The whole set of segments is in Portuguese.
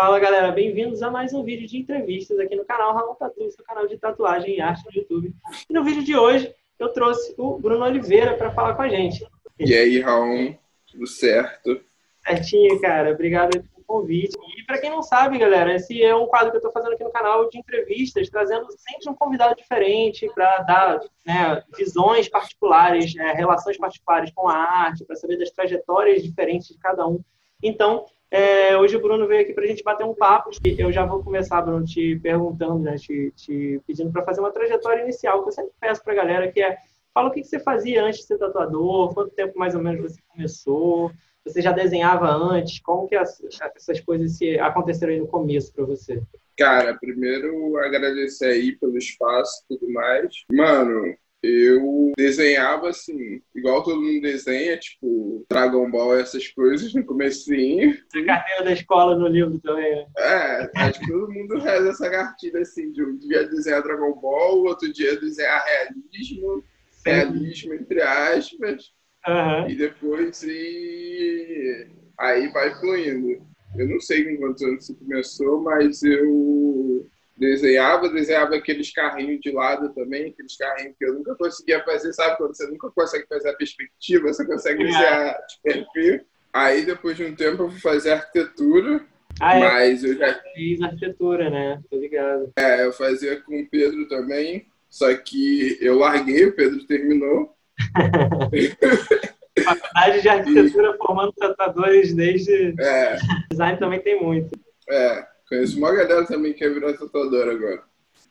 Fala galera, bem-vindos a mais um vídeo de entrevistas aqui no canal Ramon Tatu, seu canal de tatuagem e arte no YouTube. E no vídeo de hoje eu trouxe o Bruno Oliveira para falar com a gente. E aí, Raul, tudo certo? Certinho, cara. Obrigado pelo convite. E para quem não sabe, galera, esse é um quadro que eu estou fazendo aqui no canal de entrevistas, trazendo sempre um convidado diferente para dar né, visões particulares, né, relações particulares com a arte, para saber das trajetórias diferentes de cada um. Então, é, hoje o Bruno veio aqui para a gente bater um papo. Eu já vou começar, Bruno, te perguntando, né, te, te pedindo para fazer uma trajetória inicial, que eu sempre peço para a galera, que é, fala o que, que você fazia antes de ser tatuador, quanto tempo mais ou menos você começou, você já desenhava antes, como que as, essas coisas se aconteceram aí no começo para você? Cara, primeiro agradecer aí pelo espaço e tudo mais. Mano, eu desenhava assim, igual todo mundo desenha, tipo, Dragon Ball, essas coisas no comecinho. A carteira da escola no livro também, né? É, acho que todo mundo reza essa cartilha assim, de um dia desenhar Dragon Ball, outro dia desenhar realismo, Sim. realismo entre aspas, uhum. e depois e... aí vai fluindo. Eu não sei com quantos anos você começou, mas eu desenhava, desenhava aqueles carrinhos de lado também, aqueles carrinhos que eu nunca conseguia fazer, sabe? Quando você nunca consegue fazer a perspectiva, você consegue desenhar de perfil. Aí, depois de um tempo, eu fui fazer arquitetura, ah, é. mas eu já... Fiz arquitetura, né? Tô ligado. É, eu fazia com o Pedro também, só que eu larguei, o Pedro terminou. Faculdade de arquitetura e... formando tratadores desde... É. Design também tem muito. É, Conheço uma galera também que quer virar tatuador agora.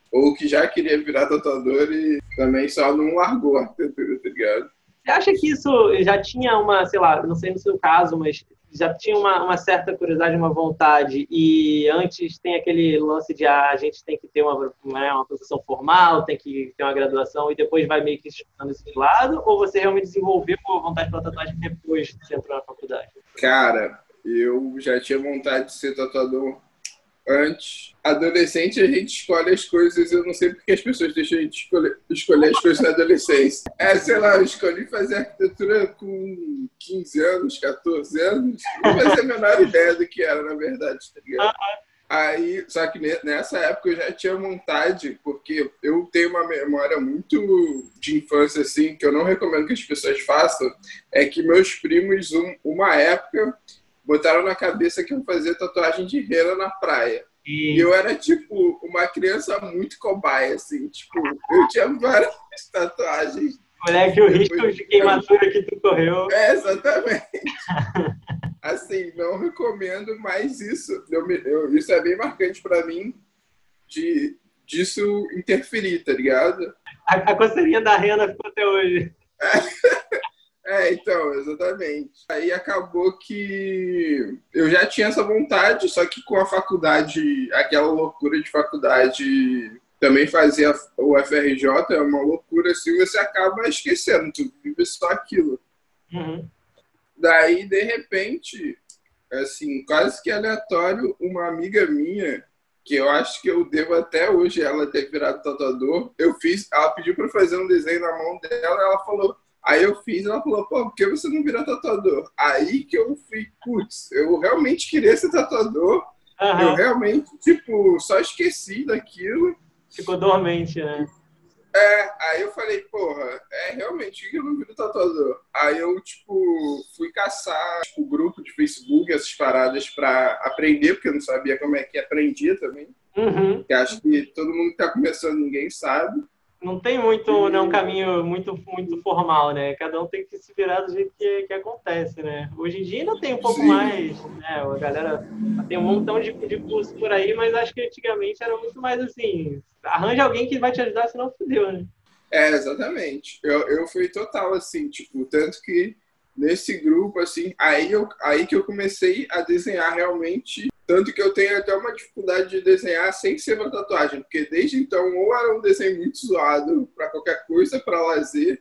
Ou que já queria virar tatuador e também só não largou a arquitetura, tá ligado? Você acha que isso já tinha uma, sei lá, não sei no seu caso, mas já tinha uma, uma certa curiosidade, uma vontade, e antes tem aquele lance de ah, a gente tem que ter uma, uma, uma profissão formal, tem que ter uma graduação, e depois vai meio que estudando esse lado, ou você realmente desenvolveu a vontade pela tatuagem depois que você entrou na faculdade? Cara, eu já tinha vontade de ser tatuador antes. Adolescente, a gente escolhe as coisas. Eu não sei porque as pessoas deixam a gente escolher, escolher as coisas na adolescência. É, sei lá, eu escolhi fazer arquitetura com 15 anos, 14 anos. Não fazia a menor ideia do que era, na verdade, tá ligado? Aí, só que nessa época eu já tinha vontade, porque eu tenho uma memória muito de infância, assim, que eu não recomendo que as pessoas façam, é que meus primos, um, uma época, botaram na cabeça que eu fazia tatuagem de rena na praia. E... e eu era, tipo, uma criança muito cobaia, assim. Tipo, eu tinha várias tatuagens. Moleque, o risco de queimadura que tu correu. É, exatamente. assim, não recomendo, mas isso, eu, eu, isso é bem marcante para mim de disso interferir, tá ligado? A, a coceirinha da rena ficou até hoje. É. É, então, exatamente. Aí acabou que eu já tinha essa vontade, só que com a faculdade, aquela loucura de faculdade, também fazer o FRJ é uma loucura assim, você acaba esquecendo, tu vive só aquilo. Uhum. Daí, de repente, assim, quase que aleatório, uma amiga minha, que eu acho que eu devo até hoje ela ter virado tatuador, eu fiz, ela pediu para fazer um desenho na mão dela, ela falou Aí eu fiz, ela falou, pô, por que você não vira tatuador? Aí que eu fui, putz, eu realmente queria ser tatuador. Uhum. Eu realmente, tipo, só esqueci daquilo. Ficou dormente, né? É, aí eu falei, porra, é realmente que eu não viro tatuador. Aí eu, tipo, fui caçar, tipo, grupo de Facebook, essas paradas pra aprender, porque eu não sabia como é que aprendia também. Uhum. Que acho que todo mundo que tá começando, ninguém sabe não tem muito, né, um caminho muito, muito formal, né? Cada um tem que se virar do jeito que, que acontece, né? Hoje em dia ainda tem um pouco Sim. mais, né? A galera tem um montão de, de curso por aí, mas acho que antigamente era muito mais assim, arranja alguém que vai te ajudar, senão fudeu, né? É, exatamente. Eu, eu fui total assim, tipo, tanto que nesse grupo, assim, aí, eu, aí que eu comecei a desenhar realmente tanto que eu tenho até uma dificuldade de desenhar sem ser uma tatuagem, porque desde então ou era um desenho muito zoado para qualquer coisa, para lazer,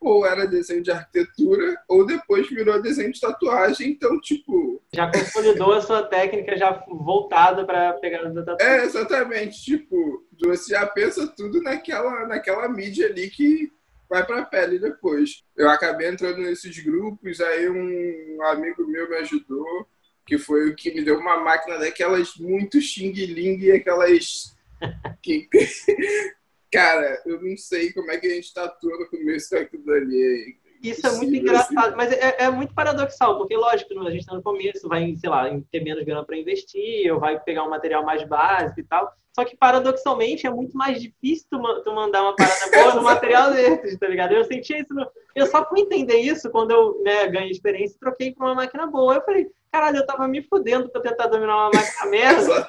ou era desenho de arquitetura, ou depois virou desenho de tatuagem, então, tipo... Já consolidou a sua técnica já voltada para pegar da tatuagem. É, exatamente, tipo, você já pensa tudo naquela, naquela mídia ali que vai para a pele depois. Eu acabei entrando nesses grupos, aí um amigo meu me ajudou, que foi o que me deu uma máquina daquelas muito xing-ling e aquelas. que... Cara, eu não sei como é que a gente tatua no começo daquilo ali. Isso é muito engraçado, mas é, é, muito paradoxal, porque, lógico, a gente está no começo, vai, sei lá, ter menos grana para investir, ou vai pegar um material mais básico e tal. Só que, paradoxalmente, é muito mais difícil tu, tu mandar uma parada boa no material desses, tá ligado? Eu senti isso. No... Eu só fui entender isso quando eu né, ganhei experiência e troquei para uma máquina boa. Eu falei, caralho, eu tava me fudendo para tentar dominar uma máquina merda.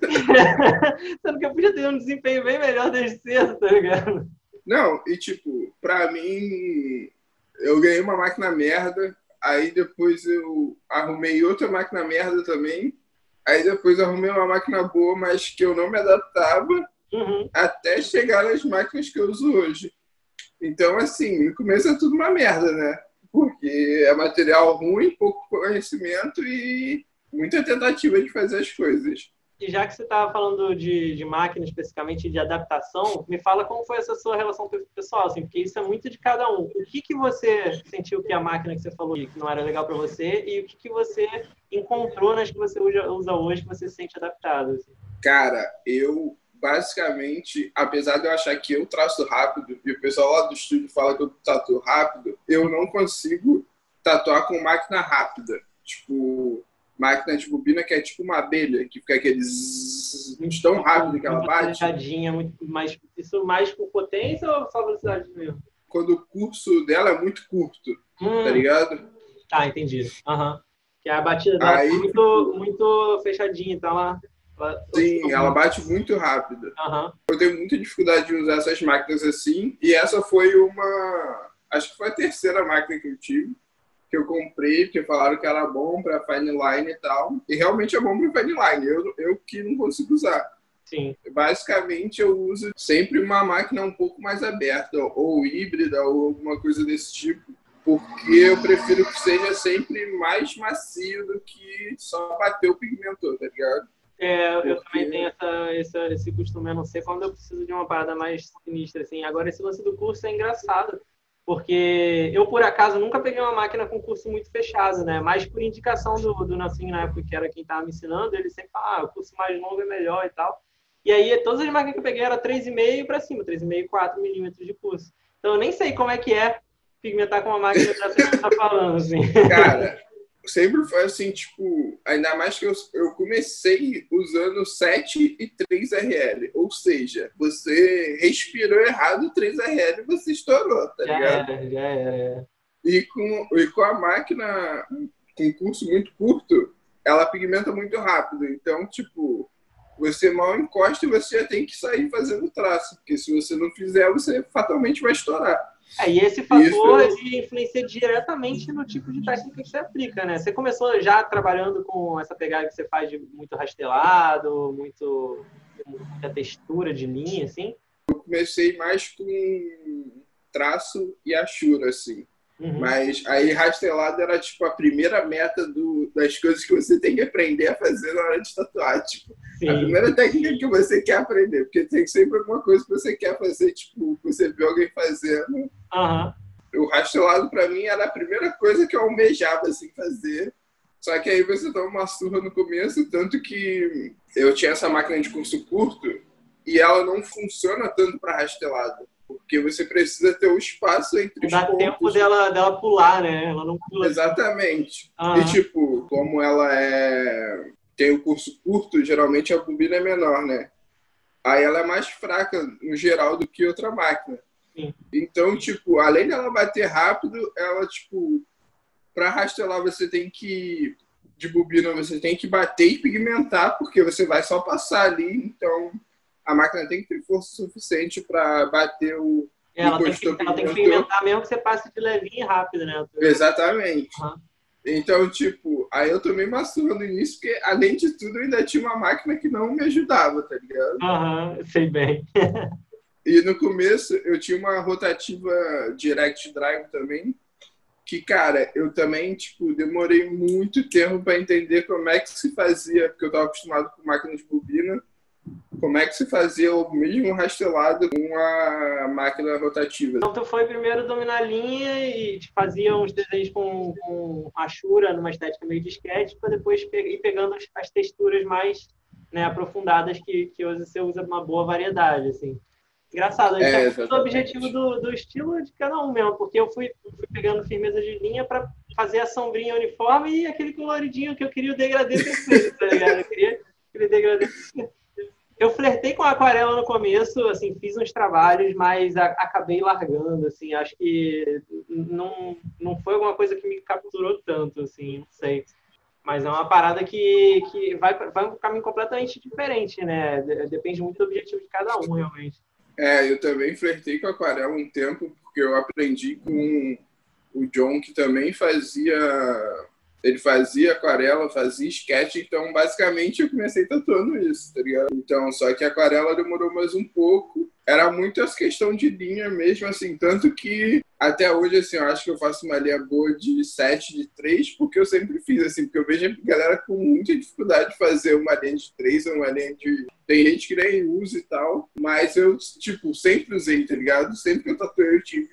Sendo que eu podia ter um desempenho bem melhor desde cedo, tá ligado? Não, e tipo, pra mim, eu ganhei uma máquina merda, aí depois eu arrumei outra máquina merda também, aí depois arrumei uma máquina boa, mas que eu não me adaptava, uhum. até chegar nas máquinas que eu uso hoje. Então, assim, no começo é tudo uma merda, né? Porque é material ruim, pouco conhecimento e muita tentativa de fazer as coisas. E já que você estava falando de, de máquina especificamente de adaptação, me fala como foi essa sua relação pessoal, assim, porque isso é muito de cada um. O que, que você sentiu que a máquina que você falou que não era legal para você e o que, que você encontrou nas que você usa hoje que você se sente adaptado? Assim? Cara, eu basicamente, apesar de eu achar que eu traço rápido e o pessoal lá do estúdio fala que eu tatuo rápido, eu não consigo tatuar com máquina rápida. Tipo, máquina de bobina que é tipo uma abelha, que fica aquele zzz, tão rápido que ela bate. Muito mais, isso mais por potência ou só velocidade mesmo? Quando o curso dela é muito curto, hum. tá ligado? Tá, entendi. Uhum. Que a batida dela Aí, é muito, muito fechadinha, então ela... ela sim, ela bate muito rápido. Uhum. Eu tenho muita dificuldade de usar essas máquinas assim, e essa foi uma... Acho que foi a terceira máquina que eu tive que eu comprei, porque falaram que era bom para fine line e tal. E realmente é bom para fine line. Eu, eu que não consigo usar. Sim. Basicamente, eu uso sempre uma máquina um pouco mais aberta, ou híbrida, ou alguma coisa desse tipo, porque eu prefiro que seja sempre mais macio do que só bater o pigmento, tá ligado? É, eu porque... também tenho essa, essa, esse costume, a não ser quando eu preciso de uma parada mais sinistra, assim. Agora, esse lance do curso é engraçado, porque eu, por acaso, nunca peguei uma máquina com curso muito fechado, né? Mas por indicação do, do Nassim, na época, que era quem estava me ensinando, ele sempre fala, ah, o curso mais longo é melhor e tal. E aí, todas as máquinas que eu peguei eram 3,5 para cima, 3,5, 4 milímetros de curso. Então, eu nem sei como é que é pigmentar com uma máquina que você está falando, assim. Cara, sempre foi assim, tipo, ainda mais que eu, eu comecei usando 7 e 3 RL. Ou seja, você respirou errado 3 RL e você estourou, tá já ligado? Era, já era. E com, e com a máquina com curso muito curto, ela pigmenta muito rápido. Então, tipo, você mal encosta e você já tem que sair fazendo traço. Porque se você não fizer, você fatalmente vai estourar. É, e esse fator Isso. ele influencia diretamente no tipo de técnica que você aplica, né? Você começou já trabalhando com essa pegada que você faz de muito rastelado, muito muita textura de linha, assim? Eu comecei mais com traço e achura, assim. Uhum. Mas aí rastelado era tipo a primeira meta do, das coisas que você tem que aprender a fazer na hora de tatuar. Tipo, Sim. a primeira técnica que você quer aprender, porque tem sempre alguma coisa que você quer fazer, tipo, você vê alguém fazendo. Uhum. O rastelado para mim era a primeira coisa que eu almejava assim fazer. Só que aí você toma uma surra no começo, tanto que eu tinha essa máquina de curso curto e ela não funciona tanto para rastelado. Porque você precisa ter o um espaço entre os Dá pontos. tempo dela, dela pular, né? Ela não pula. Exatamente. E, tipo, como ela é... tem o um curso curto, geralmente a bobina é menor, né? Aí ela é mais fraca, no geral, do que outra máquina. Sim. Então, tipo, além dela bater rápido, ela, tipo, para rastelar você tem que de bobina você tem que bater e pigmentar, porque você vai só passar ali, então a máquina tem que ter força suficiente para bater o. É, ela, tem que, ela tem que pigmentar mesmo que você passe de levinho e rápido, né? Exatamente. Uhum. Então, tipo, aí eu tomei uma surra no início, porque além de tudo, eu ainda tinha uma máquina que não me ajudava, tá ligado? Aham, uhum, sei bem. e no começo eu tinha uma rotativa Direct Drive também, que, cara, eu também, tipo, demorei muito tempo para entender como é que se fazia, porque eu tava acostumado com máquina de bobina como é que se fazia o mesmo rastelado com a máquina rotativa? Então, tu foi primeiro dominar a linha e fazia uns desenhos com, com Ashura, numa estética meio sketch, para depois ir pegando as, as texturas mais né, aprofundadas que, que hoje você usa uma boa variedade, assim. Engraçado, é, o objetivo do, do estilo de cada um mesmo, porque eu fui, fui pegando firmeza de linha para fazer a sombrinha uniforme e aquele coloridinho que eu queria o degradê perfeito, tá ligado? Eu queria aquele degradê eu flertei com a aquarela no começo, assim, fiz uns trabalhos, mas a, acabei largando, assim, acho que não, não foi alguma coisa que me capturou tanto, assim, não sei. Mas é uma parada que, que vai, vai um caminho completamente diferente, né? Depende muito do objetivo de cada um, realmente. É, eu também flertei com a aquarela um tempo, porque eu aprendi com o John, que também fazia ele fazia aquarela, fazia sketch, então basicamente eu comecei tatuando isso, tá ligado? Então, só que a aquarela demorou mais um pouco. Era muito essa questão de linha mesmo, assim, tanto que até hoje, assim, eu acho que eu faço uma linha boa de 7, de 3, porque eu sempre fiz, assim, porque eu vejo a galera com muita dificuldade de fazer uma linha de 3 ou uma linha de. Tem gente que nem usa e tal, mas eu, tipo, sempre usei, tá ligado? Sempre que eu tatuei, eu tive.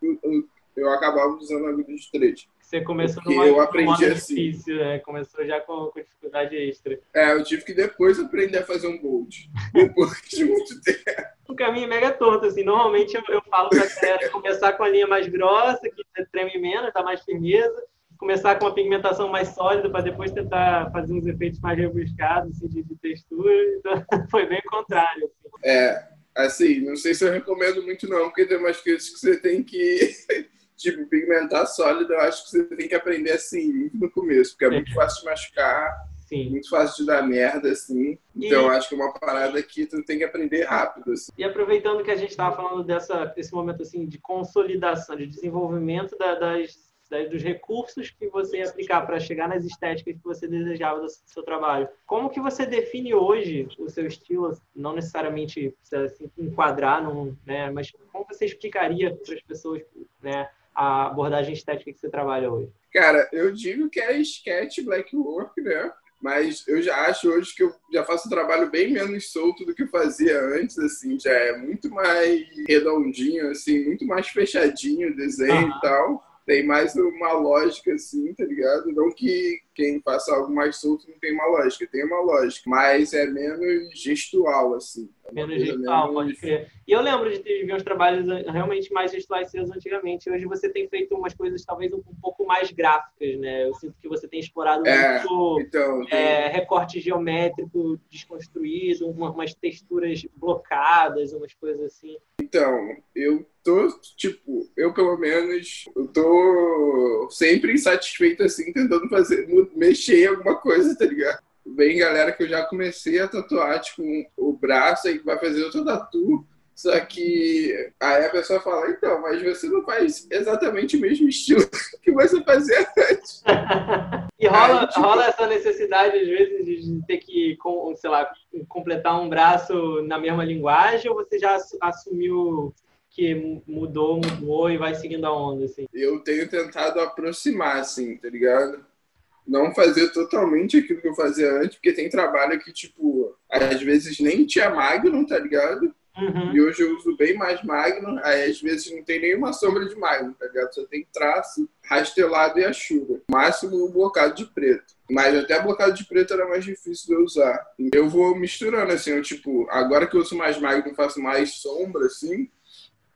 Eu, eu, eu acabava usando agulha de 3. Você começou numa, eu aprendi assim. difícil, né? Começou já com, com, dificuldade extra. É, eu tive que depois aprender a fazer um bold. depois de muito tempo. O caminho é mega torto, assim. Normalmente eu, eu falo pra galera começar com a linha mais grossa, que treme menos, dá mais firmeza. Começar com uma pigmentação mais sólida para depois tentar fazer uns efeitos mais rebuscados, assim, de, de textura. Então, foi bem o contrário. Assim. É, assim, não sei se eu recomendo muito não, porque tem umas coisas que você tem que pigmentar sólido, eu acho que você tem que aprender assim, muito no começo, porque é muito fácil de machucar, Sim. muito fácil de dar merda, assim. Então, e... eu acho que é uma parada que tu tem que aprender rápido, assim. E aproveitando que a gente estava falando dessa, desse momento, assim, de consolidação, de desenvolvimento da, das dos recursos que você ia aplicar para chegar nas estéticas que você desejava do seu trabalho. Como que você define hoje o seu estilo, não necessariamente assim, enquadrar, num, né, mas como você explicaria para as pessoas né, a abordagem estética que você trabalha hoje? Cara, eu digo que é sketch black work, né? Mas eu já acho hoje que eu já faço um trabalho bem menos solto do que eu fazia antes, assim, já é muito mais redondinho, assim, muito mais fechadinho o desenho uhum. e tal tem mais uma lógica, assim, tá ligado? Não que quem faça algo mais solto não tem uma lógica, tem uma lógica, mas é menos gestual, assim. É menos gestual, menos... pode crer. E eu lembro de ter visto uns trabalhos realmente mais gestuais seus antigamente. Hoje você tem feito umas coisas talvez um, pouco mais gráficas, né? Eu sinto que você tem explorado é, muito então, é, recorte geométrico desconstruído, uma, umas texturas blocadas, umas coisas assim. Então, eu tô, tipo, eu pelo menos, eu tô sempre insatisfeito, assim, tentando fazer, mexer em alguma coisa, tá ligado? Vem galera que eu já comecei a tatuar, tipo, o braço aí vai fazer outro tatu, só que aí a pessoa fala, então, mas você não faz exatamente o mesmo estilo que você fazia antes. e rola, aí, tipo... rola essa necessidade, às vezes, de ter que, sei lá, completar um braço na mesma linguagem, ou você já assumiu que mudou, mudou e vai seguindo a onda, assim? Eu tenho tentado aproximar, assim, tá ligado? Não fazer totalmente aquilo que eu fazia antes, porque tem trabalho que, tipo, às vezes nem tinha Magnum, tá ligado? Uhum. E hoje eu uso bem mais Magnum, aí às vezes não tem nenhuma sombra de Magnum, tá ligado? Só tem traço, rastelado e a chuva. Máximo um blocado de preto. Mas até blocado de preto era mais difícil de eu usar. Eu vou misturando, assim, eu, tipo, agora que eu uso mais Magnum, faço mais sombra, assim,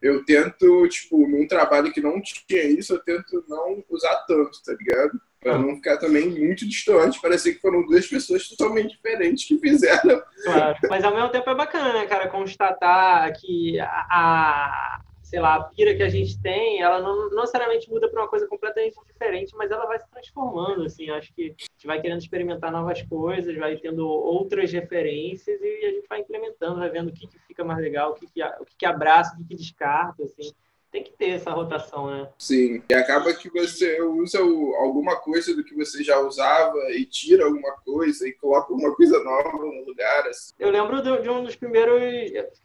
eu tento, tipo, num trabalho que não tinha isso, eu tento não usar tanto, tá ligado? Ah. não ficar também muito distante, parecer que foram duas pessoas totalmente diferentes que fizeram. Claro, mas ao mesmo tempo é bacana, né, cara, constatar que a, a sei lá, a pira que a gente tem, ela não, não necessariamente muda para uma coisa completamente diferente, mas ela vai se transformando, assim, acho que a gente vai querendo experimentar novas coisas, vai tendo outras referências e a gente vai implementando, vai vendo o que, que fica mais legal, o que, que, o que, que abraça, o que, que descarta, assim tem que ter essa rotação, né? Sim. E acaba que você usa o, alguma coisa do que você já usava e tira alguma coisa e coloca alguma coisa nova no lugar. Assim. Eu lembro de, de um dos primeiros.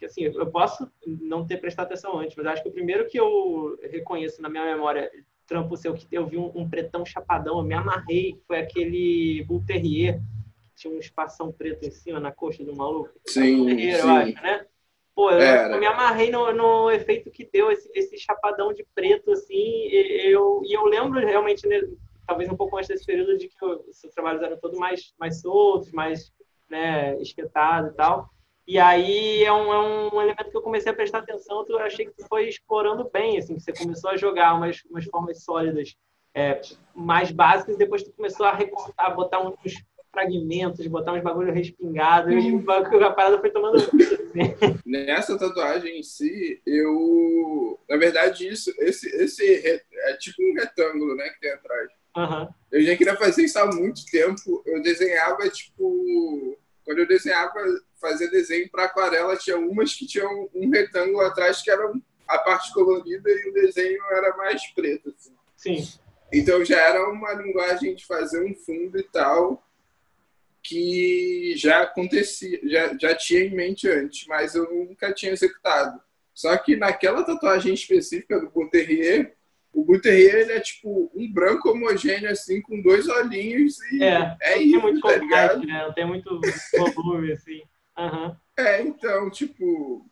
Assim, eu posso não ter prestado atenção antes, mas acho que o primeiro que eu reconheço na minha memória trampo seu que eu vi um, um pretão chapadão, eu me amarrei, foi aquele Bull Terrier tinha um espação preto em cima na coxa do maluco. Sim, Ferreira, sim. eu acho, né? Pô, eu, eu me amarrei no, no efeito que deu esse, esse chapadão de preto, assim, e eu, e eu lembro realmente, né, talvez um pouco antes desse período, de que os seus trabalhos eram todos mais, mais soltos, mais né, esquetados e tal. E aí é um, é um elemento que eu comecei a prestar atenção, eu achei que tu foi explorando bem, assim, que você começou a jogar umas, umas formas sólidas é, mais básicas, depois tu começou a recortar, botar uns fragmentos, botar uns bagulho respingado, e o bagulho- a parada foi tomando assim. Nessa tatuagem em si, eu. Na verdade, isso, esse, esse é tipo um retângulo, né, que tem atrás. Aham. Eu já queria fazer isso há muito tempo. Eu desenhava, tipo. Quando eu desenhava, fazia desenho para aquarela, tinha umas que tinham um retângulo atrás que era a parte colorida e o desenho era mais preto. Assim. Sim. Então já era uma linguagem de fazer um fundo e tal que já acontecia, já, já tinha em mente antes, mas eu nunca tinha executado. Só que naquela tatuagem específica do Bonterrier, o Bonterrier ele é tipo um branco homogêneo assim com dois olhinhos e É, é não tem isso, muito tá né? Não tem muito volume, assim. Aham. É, então, tipo,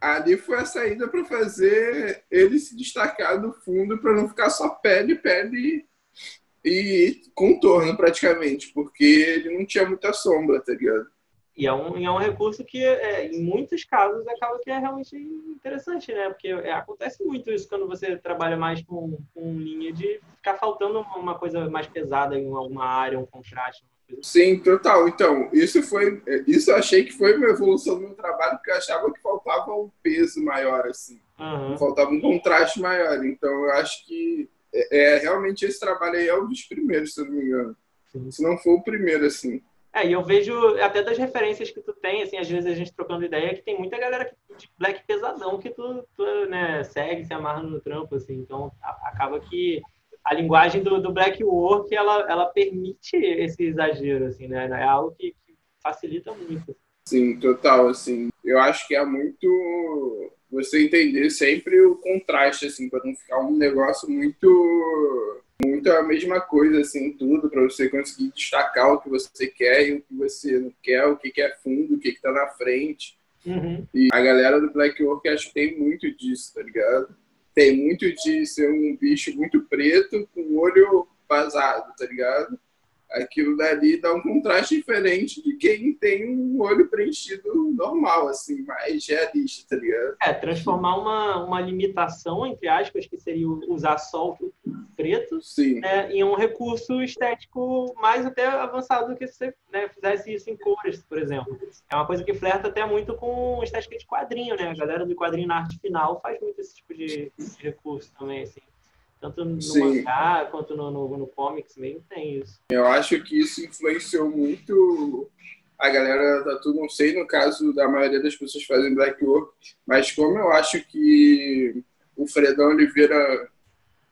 ali foi a saída para fazer ele se destacar do fundo para não ficar só pele, pele e contorno praticamente, porque ele não tinha muita sombra, tá ligado? E é um, e é um recurso que, é, em muitos casos, acaba que é realmente interessante, né? Porque é, acontece muito isso quando você trabalha mais com, com linha de ficar faltando uma, coisa mais pesada em alguma área, um contraste. Coisa. Sim, total. Então, isso foi, isso eu achei que foi uma evolução do meu trabalho, porque eu achava que faltava um peso maior, assim. Aham. faltava um contraste maior. Então, eu acho que é, é, realmente esse trabalho aí é um dos primeiros, se eu não me engano. Sim. Se não for o primeiro, assim. É, e eu vejo até das referências que tu tem, assim, às vezes a gente trocando ideia, que tem muita galera que- de black pesadão que tu, tu né, segue, se amarra no trampo, assim. Então, a- acaba que a linguagem do, do black work, ela, ela permite esse exagero, assim, né? É algo que, que facilita muito. Sim, total, assim. Eu acho que é muito você entender sempre o contraste, assim, para não ficar um negócio muito muito a mesma coisa, assim, tudo, para você conseguir destacar o que você quer e o que você não quer, o que que é fundo, o que que tá na frente. Uhum. E a galera do Black Work acho que tem muito disso, tá ligado? Tem muito de ser um bicho muito preto com o olho vazado, tá ligado? Aquilo dali dá um contraste diferente de quem tem um olho preenchido normal, assim, mais realista, tá ligado? É, transformar uma, uma limitação, entre aspas, que seria usar só o preto, Sim, né, em um recurso estético mais até avançado do que se você né, fizesse isso em cores, por exemplo. É uma coisa que flerta até muito com estética de quadrinho, né? A galera do quadrinho na arte final faz muito esse tipo de, de recurso também, assim. Tanto no Sim. mangá quanto no, no, no comics mesmo tem isso. eu acho que isso influenciou muito a galera da tudo, não sei no caso da maioria das pessoas fazem Black Work, mas como eu acho que o Fredão Oliveira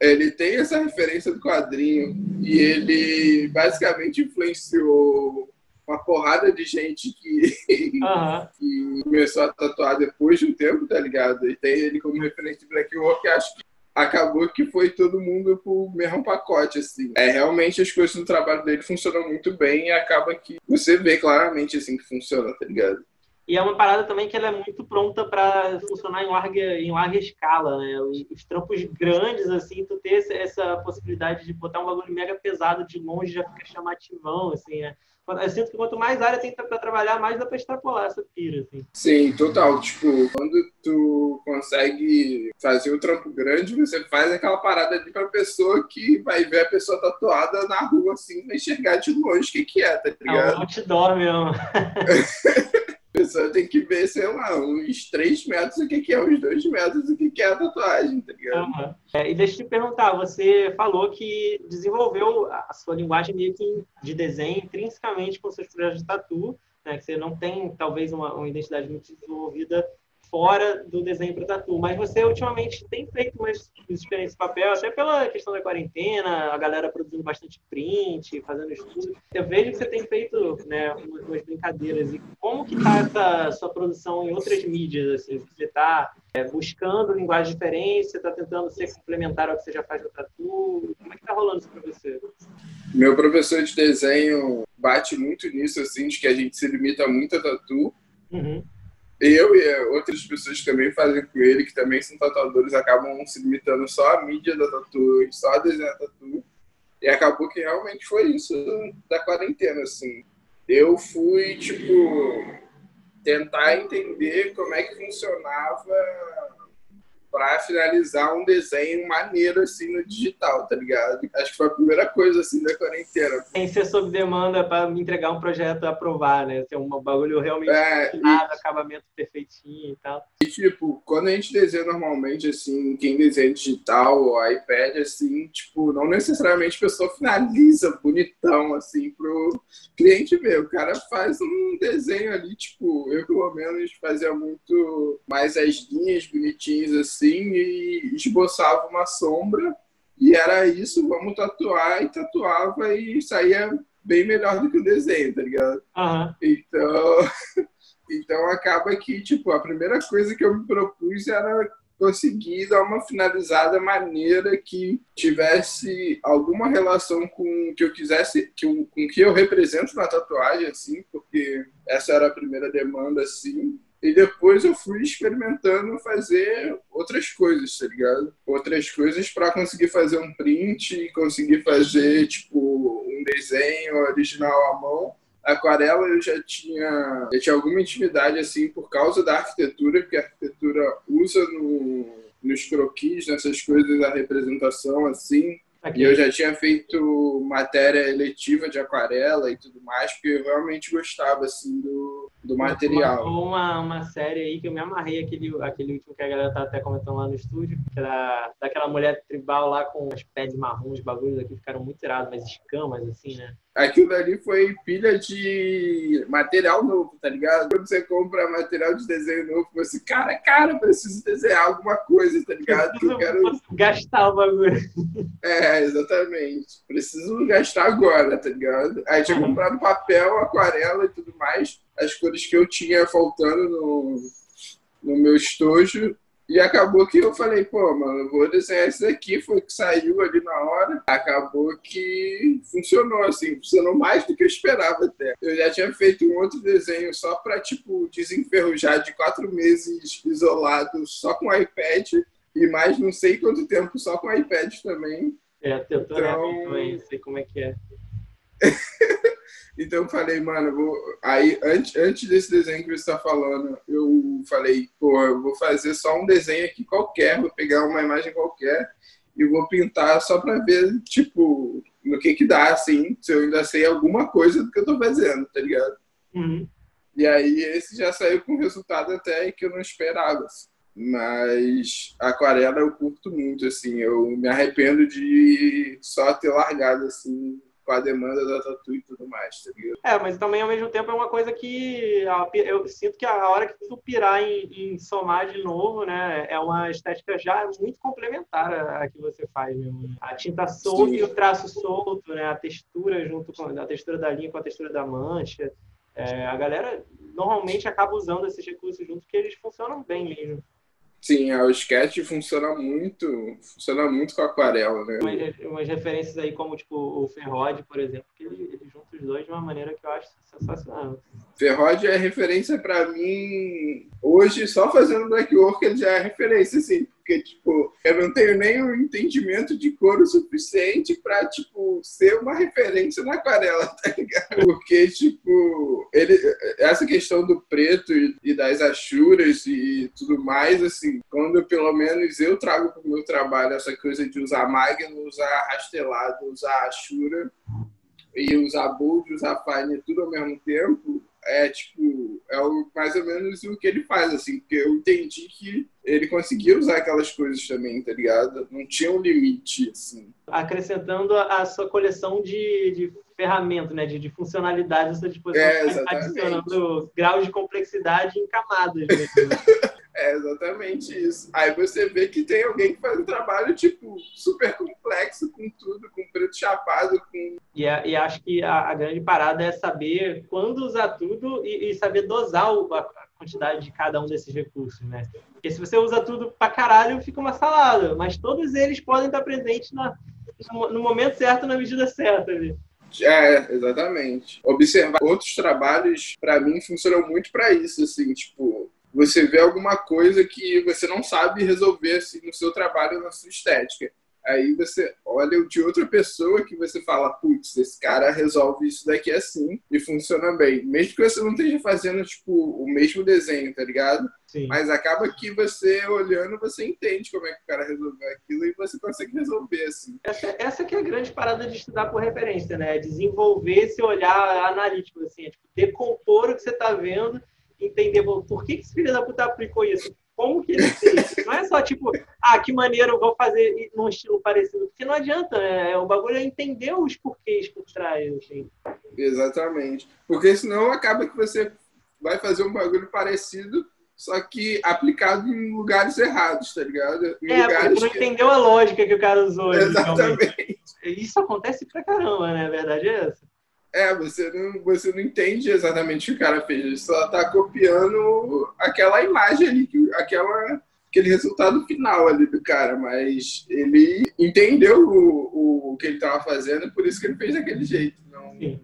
ele tem essa referência do quadrinho e ele basicamente influenciou uma porrada de gente que, Aham. que começou a tatuar depois de um tempo, tá ligado? E tem ele como referência de Black Work, acho que acabou que foi todo mundo pro mesmo pacote, assim. É, realmente as coisas do trabalho dele funcionam muito bem e acaba que você vê claramente, assim, que funciona, tá ligado? E é uma parada também que ela é muito pronta para funcionar em larga, em larga escala, né? Os, os trampos grandes, assim, tu ter essa, possibilidade de botar um bagulho mega pesado de longe já fica chamativão, assim, né? Eu sinto que quanto mais área tem para trabalhar, mais dá para extrapolar essa pira, assim. Sim, total. Tipo, quando tu consegue fazer o trampo grande, você faz aquela parada ali pra pessoa que vai ver a pessoa tatuada na rua, assim, vai enxergar de longe o que que é, tá É um ligado? outdoor mesmo. Pessoa tem que ver, sei lá, uns 3 metros o que é, uns 2 metros o que que é a tatuagem, tá ligado? Aham. É, e deixa eu te perguntar, você falou que desenvolveu a sua linguagem meio que de desenho intrinsecamente com seus projetos de tatu, né? Que você não tem, talvez, uma, uma identidade muito desenvolvida fora do desenho para tatu, mas você ultimamente tem feito umas experiências de papel, até pela questão da quarentena, a galera produzindo bastante print, fazendo estudo. Eu vejo que você tem feito né, umas brincadeiras. E como que tá essa sua produção em outras mídias? Assim? Você está é, buscando linguagem diferente? Você está tentando ser complementar ao que você já faz no tatu? Como é que tá rolando isso para você? Meu professor de desenho bate muito nisso, assim, de que a gente se limita muito a tatu. Uhum. Eu e outras pessoas também fazem com ele, que também são tatuadores, acabam se limitando só à mídia da tatu, só a desenhar tatu. E acabou que realmente foi isso da quarentena, assim. Eu fui, tipo, tentar entender como é que funcionava para finalizar um desenho maneiro assim no digital, tá ligado? Acho que foi a primeira coisa assim da quarentena. Tem ser sob demanda para me entregar um projeto a aprovar, né? Ser um bagulho realmente é, afinado, e... acabamento perfeitinho e tal. E tipo, quando a gente desenha normalmente assim, quem desenha digital ou iPad assim, tipo, não necessariamente a pessoa finaliza bonitão assim pro cliente ver. O cara faz um desenho ali, tipo, eu pelo menos fazia muito mais as linhas bonitinhas assim assim e esboçava uma sombra e era isso, vamos tatuar e tatuava e saía bem melhor do que o desenho, tá ligado? Uhum. Então, então acaba que tipo a primeira coisa que eu me propus era conseguir dar uma finalizada maneira que tivesse alguma relação com o que eu quisesse, que, com o que eu represento na tatuagem, assim, porque essa era a primeira demanda, assim. E depois eu fui experimentando fazer outras coisas, tá ligado? Outras coisas para conseguir fazer um print, conseguir fazer, tipo, um desenho original à mão. Aquarela eu já tinha, tinha alguma intimidade, assim, por causa da arquitetura, porque a arquitetura usa no, nos croquis, nessas coisas, a representação, assim. Aqui. E eu já tinha feito matéria eletiva de aquarela e tudo mais, porque eu realmente gostava, assim, do, do material. Uma, uma série aí que eu me amarrei, aquele, aquele último que a galera tá até comentando lá no estúdio, que era daquela mulher tribal lá com os pés marrons, os bagulhos aqui ficaram muito irados, mas escamas, assim, né? Aquilo ali foi pilha de material novo, tá ligado? Quando você compra material de desenho novo, você, cara, cara, preciso desenhar alguma coisa, tá ligado? Eu quero gastar o bagulho. É, exatamente. Preciso gastar agora, tá ligado? Aí tinha comprado papel, aquarela e tudo mais, as cores que eu tinha faltando no, no meu estojo e acabou que eu falei, pô, mano, eu vou desenhar esse daqui, foi que saiu ali na hora. Acabou que funcionou, assim, funcionou mais do que eu esperava até. Eu já tinha feito um outro desenho só pra, tipo, desenferrujar de quatro meses isolado só com iPad e mais não sei quanto tempo só com iPad também. É, tentou então... também, sei como é que é. Então eu falei, mano, vou... aí antes, antes desse desenho que você está falando, eu falei, pô, eu vou fazer só um desenho aqui qualquer, vou pegar uma imagem qualquer e vou pintar só para ver, tipo, no que que dá, assim, se eu ainda sei alguma coisa do que eu tô fazendo, tá ligado? Uhum. E aí esse já saiu com resultado até que eu não esperava. Assim. Mas aquarela eu curto muito, assim, eu me arrependo de só ter largado, assim, com a demanda da tatu e tudo mais, tá ligado? É, mas também ao mesmo tempo é uma coisa que eu sinto que a hora que tu pirar em, em somar de novo, né, é uma estética já muito complementar à que você faz mesmo. A tinta solta Sim. e o traço solto, né, a textura junto com a textura da linha com a textura da mancha. É, a galera normalmente acaba usando esses recursos juntos porque eles funcionam bem mesmo. Sim, o sketch funciona muito, funciona muito com aquarela, né? Umas, umas referências aí como tipo o Ferrod, por exemplo, que ele, ele junta os dois de uma maneira que eu acho sensacional. Ferrod é referência para mim hoje ssó fazendo black work ele já é referência, assim porque, tipo, eu não tenho nem o entendimento de cor o suficiente pra, tipo, ser uma referência na aquarela, tá ligado? Porque, tipo, ele, essa questão do preto e, das achuras e tudo mais, assim, quando pelo menos eu trago pro meu trabalho essa coisa de usar magno, usar rastelado, usar achura e usar bold, usar fine tudo ao mesmo tempo, é tipo, é o, mais ou menos o que ele faz, assim, porque eu entendi que ele conseguia usar aquelas coisas também, tá ligado? Não tinha um limite, assim. Acrescentando a sua coleção de, de ferramentas, né, de, de funcionalidade à sua disposição, é, adicionando graus de complexidade em camadas. Né? É exatamente isso. Aí você vê que tem alguém que faz um trabalho, tipo, super complexo, com tudo, com preto chapado, com. E, é, e acho que a, a, grande parada é saber quando usar tudo e, e saber dosar o, a, quantidade de cada um desses recursos, né? Porque se você usa tudo pra caralho, fica uma salada. Mas todos eles podem estar presentes na, no momento certo, na medida certa. Ali. É, exatamente. Observar outros trabalhos, para mim, funcionam muito para isso, assim, tipo, você vê alguma coisa que você não sabe resolver assim, no seu trabalho, na sua estética. Aí você olha o de outra pessoa que você fala, putz, esse cara resolve isso daqui assim e funciona bem. Mesmo que você não esteja fazendo, tipo, o mesmo desenho, tá ligado? Sim. Mas acaba que você, olhando, você entende como é que o cara resolveu aquilo e você consegue resolver, assim. Essa, essa que é a grande parada de estudar por referência, né? Desenvolver esse olhar analítico, assim, é, tipo, decompor o que você tá vendo entender por que, que esse filho da puta aplicou isso como que ele fez. Não é só tipo, ah, que maneiro eu vou fazer num estilo parecido. Porque não adianta, né? O bagulho é entender os porquês por trás. Assim. Exatamente. Porque senão acaba que você vai fazer um bagulho parecido, só que aplicado em lugares errados, tá ligado? Em é, lugares não que... entendeu a lógica que o cara usou. Exatamente. Isso acontece pra caramba, né? A verdade é essa. É, você não, você não entende exatamente o que o cara fez, ele só tá copiando aquela imagem ali, aquela, aquele resultado final ali do cara, mas ele entendeu o, o que ele tava fazendo, por isso que ele fez daquele jeito. Não, Sim.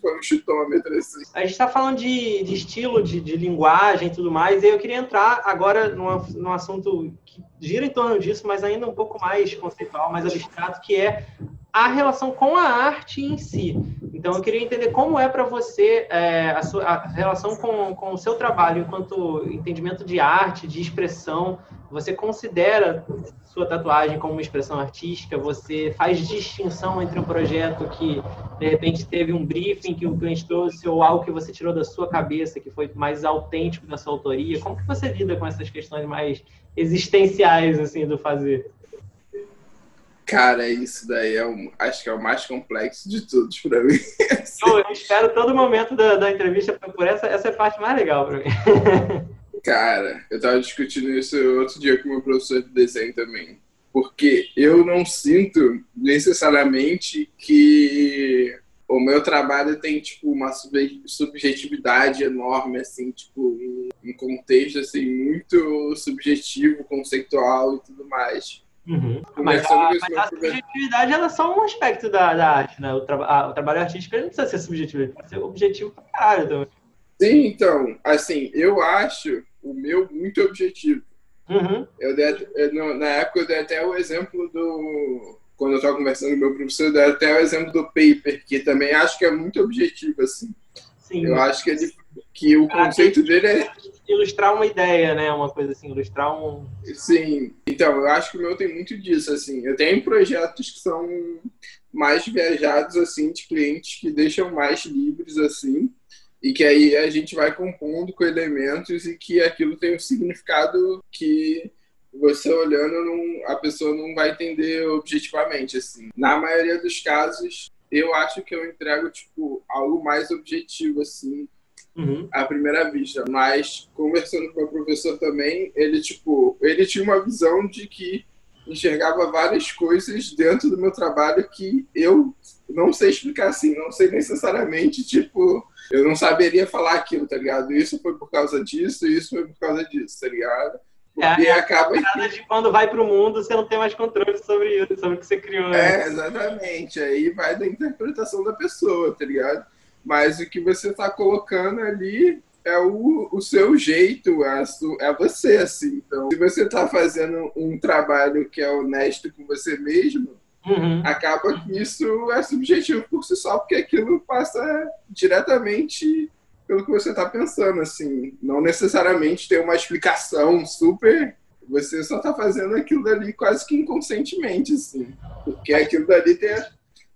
foi um chutômetro assim. A gente está falando de, de estilo, de, de, linguagem e tudo mais, e eu queria entrar agora num, num assunto que gira em torno disso, mas ainda um pouco mais conceitual, mais abstrato, que é a relação com a arte em si. Então, eu queria entender como é para você é, a, sua, a relação com, com o seu trabalho enquanto entendimento de arte, de expressão. Você considera sua tatuagem como uma expressão artística? Você faz distinção entre um projeto que, de repente, teve um briefing que o cliente trouxe ou algo que você tirou da sua cabeça, que foi mais autêntico da sua autoria? Como que você lida com essas questões mais existenciais, assim, do fazer? Cara, isso daí é um, acho que é o mais complexo de todos para mim. Eu, eu, espero todo momento da, da entrevista por essa, essa é a parte mais legal para mim. Cara, eu tava discutindo isso outro dia com o meu professor de desenho também. Porque eu não sinto necessariamente que o meu trabalho tem, tipo, uma subjetividade enorme, assim, tipo, um contexto, assim, muito subjetivo, conceitual e tudo mais. Uhum. Mas, a, mas a subjetividade ela é só um aspecto da, da arte, né? O, tra a, o trabalho artístico não precisa ser subjetivo, ele pode ser objetivo pra caralho também. Sim, então, assim, eu acho o meu muito objetivo. Uhum. Eu dei, eu, na época eu dei até o exemplo do. Quando eu estava conversando com meu professor, eu dei até o exemplo do paper, que também acho que é muito objetivo, assim. Sim. Eu acho que, ele, que o conceito dele é. Ilustrar uma ideia, né? Uma coisa assim, ilustrar um. Sim. Então, eu acho que o meu tem muito disso, assim. Eu tenho projetos que são mais viajados, assim, de clientes que deixam mais livres, assim. E que aí a gente vai compondo com elementos e que aquilo tem um significado que você olhando, não, a pessoa não vai entender objetivamente, assim. Na maioria dos casos, eu acho que eu entrego, tipo, algo mais objetivo, assim, uhum. à primeira vista. Mas, conversando com o professor também, ele, tipo, ele tinha uma visão de que enxergava várias coisas dentro do meu trabalho que eu não sei explicar assim, não sei necessariamente, tipo, eu não saberia falar aquilo, tá ligado? Isso foi por causa disso, isso foi por causa disso, tá ligado? Porque é, acaba que... de quando vai para o mundo, você não tem mais controle sobre isso, sobre o que você criou. Né? É, exatamente. Aí vai da interpretação da pessoa, tá ligado? Mas o que você está colocando ali é o, o seu jeito, é, é você, assim. Então, se você está fazendo um trabalho que é honesto com você mesmo, uhum. acaba que isso é subjetivo por si só, porque aquilo passa diretamente pelo que você está pensando, assim. Não necessariamente tem uma explicação super. Você só está fazendo aquilo dali quase que inconscientemente, assim. Porque aquilo dali tem a,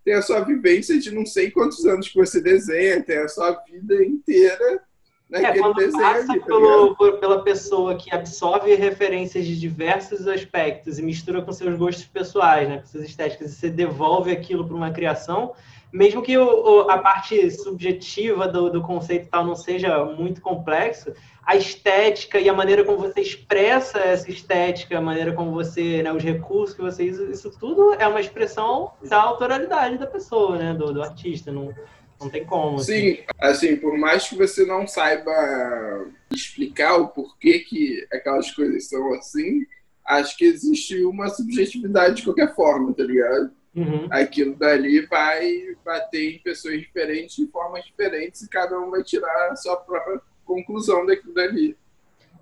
tem a sua vivência de não sei quantos anos que você desenha, tem a sua vida inteira naquele é, quando desenho. Passa ali, tá pelo, por, pela pessoa que absorve referências de diversos aspectos e mistura com seus gostos pessoais, né, com suas estéticas, e você devolve aquilo para uma criação mesmo que o, a parte subjetiva do, do conceito tal não seja muito complexo, a estética e a maneira como você expressa essa estética, a maneira como você, né, os recursos que você usa, isso tudo é uma expressão da autoralidade da pessoa, né, do, do artista. Não, Não tem como. Assim. Sim, assim, por mais que você não saiba explicar o porquê que aquelas coisas são assim, acho que existe uma subjetividade de qualquer forma, tá ligado? Uhum. Aquilo dali vai bater em pessoas diferentes de formas diferentes e cada um vai tirar a sua própria conclusão daquilo dali.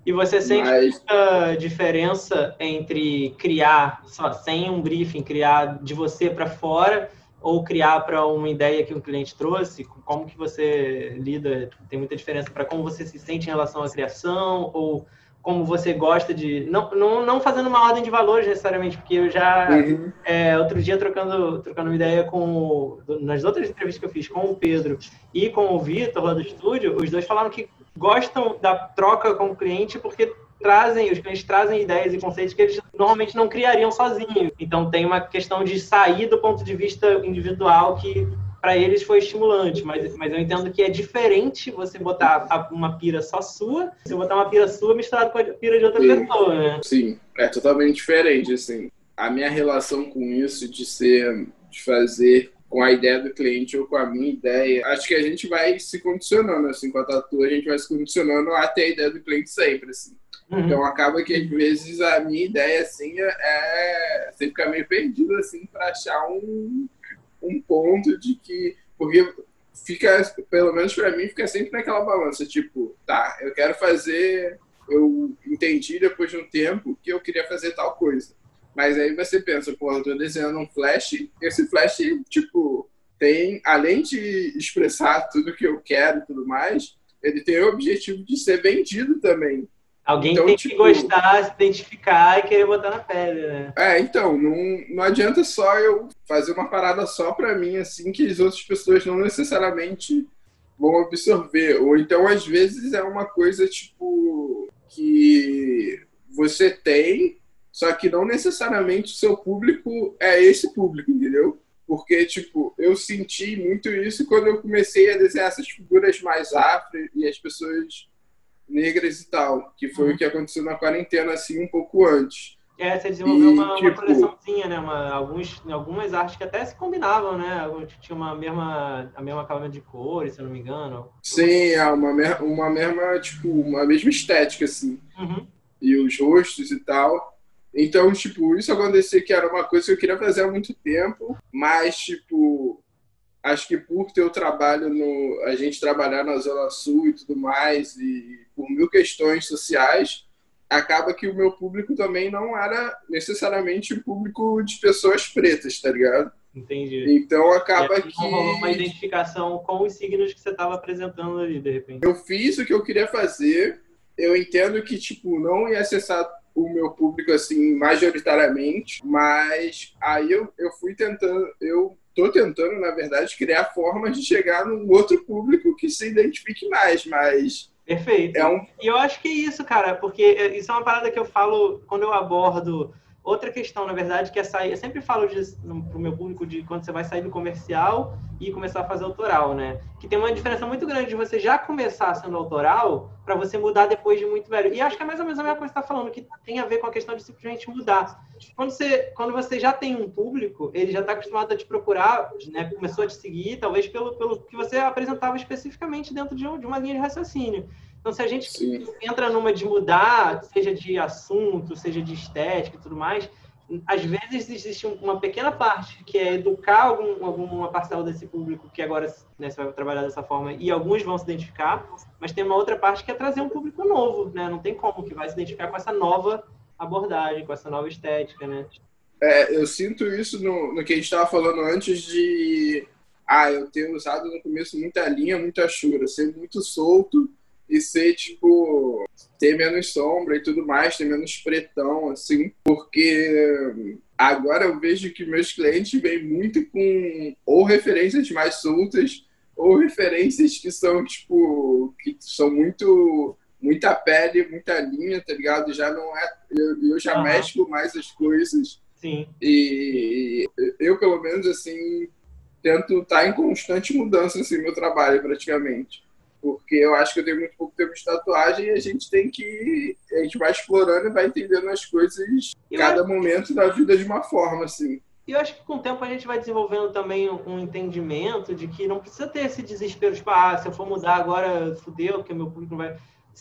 E você sente Mas... muita diferença entre criar só sem um briefing, criar de você para fora ou criar para uma ideia que um cliente trouxe? Como que você lida? Tem muita diferença para como você se sente em relação à criação ou como você gosta de. Não, não, não fazendo uma ordem de valores necessariamente, porque eu já. Uhum. É, outro dia, trocando, trocando uma ideia com. Nas outras entrevistas que eu fiz com o Pedro e com o Vitor lá do estúdio, os dois falaram que gostam da troca com o cliente porque trazem, os clientes trazem ideias e conceitos que eles normalmente não criariam sozinhos. Então tem uma questão de sair do ponto de vista individual que para eles foi estimulante, mas, mas eu entendo que é diferente você botar uma pira só sua, você botar uma pira sua misturada com a pira de outra sim, pessoa, né? Sim, é totalmente diferente, assim. A minha relação com isso de ser, de fazer com a ideia do cliente ou com a minha ideia, acho que a gente vai se condicionando, assim, com a tatu, a gente vai se condicionando até a ideia do cliente sempre, assim. Uhum. Então acaba que às vezes a minha ideia, assim, é, você fica meio perdido, assim, para achar um um ponto de que. Porque fica, pelo menos para mim, fica sempre naquela balança, tipo, tá, eu quero fazer. Eu entendi depois de um tempo que eu queria fazer tal coisa. Mas aí você pensa, pô, eu tô desenhando um flash, esse flash, tipo, tem, além de expressar tudo que eu quero e tudo mais, ele tem o objetivo de ser vendido também. Alguém então, tem tipo, que gostar, se identificar e querer botar na pele, né? É, então, não, não adianta só eu fazer uma parada só pra mim, assim, que as outras pessoas não necessariamente vão absorver. Ou então, às vezes, é uma coisa, tipo, que você tem, só que não necessariamente o seu público é esse público, entendeu? Porque, tipo, eu senti muito isso quando eu comecei a desenhar essas figuras mais afro e as pessoas negras e tal, que foi uhum. o que aconteceu na quarentena, assim, um pouco antes. É, você desenvolveu e, uma, tipo, uma, coleçãozinha, né? Uma, alguns, algumas artes que até se combinavam, né? Tinha uma mesma, a mesma acabamento de cores, se eu não me engano. Sim, é uma, uma mesma, tipo, uma mesma estética, assim. Uhum. E os rostos e tal. Então, tipo, isso acontecia que era uma coisa que eu queria fazer há muito tempo, mas, tipo, acho que por ter o trabalho no. a gente trabalhar na Zona Sul e tudo mais, e por mil questões sociais, acaba que o meu público também não era necessariamente o público de pessoas pretas, tá ligado? Entendi. Então acaba que. Rolou uma identificação com os signos que você estava apresentando ali, de repente. Eu fiz o que eu queria fazer. Eu entendo que, tipo, não ia acessar o meu público, assim, majoritariamente, mas aí eu, eu fui tentando, eu tô tentando, na verdade, criar formas de chegar num outro público que se identifique mais, mas Perfeito. É um... E eu acho que é isso, cara, porque é, isso é uma parada que eu falo quando eu abordo Outra questão, na verdade, que é sair. Eu sempre falo para o meu público de quando você vai sair do comercial e começar a fazer autoral, né? Que tem uma diferença muito grande de você já começar sendo autoral para você mudar depois de muito velho. E acho que é mais ou menos a mesma coisa que você está falando, que tem a ver com a questão de simplesmente mudar. Quando você, quando você já tem um público, ele já está acostumado a te procurar, né? Começou a te seguir, talvez pelo, pelo que você apresentava especificamente dentro de, um, de uma linha de raciocínio. Então, se a gente Sim. entra numa de mudar, seja de assunto, seja de estética e tudo mais, às vezes existe uma pequena parte que é educar algum, alguma parcela desse público que agora né, você vai trabalhar dessa forma e alguns vão se identificar, mas tem uma outra parte que é trazer um público novo, né? Não tem como que vai se identificar com essa nova abordagem, com essa nova estética, né? É, eu sinto isso no, no que a gente estava falando antes de ah, eu ter usado no começo muita linha, muita chura, ser muito solto e ser, tipo, ter menos sombra e tudo mais, ter menos pretão, assim, porque agora eu vejo que meus clientes vêm muito com ou referências mais soltas ou referências que são, tipo, que são muito muita pele, muita linha, tá ligado? Já não é. Eu, eu já uhum. mesclo mais as coisas. Sim. E eu, pelo menos, assim, tento estar tá em constante mudança, assim, meu trabalho, praticamente porque eu acho que eu tenho muito pouco tempo de tatuagem e a gente tem que. A gente vai explorando e vai entendendo as coisas eu cada acho... momento da vida de uma forma, assim. E eu acho que com o tempo a gente vai desenvolvendo também um entendimento de que não precisa ter esse desespero, tipo, ah, se eu for mudar agora, fudeu, porque meu público não vai.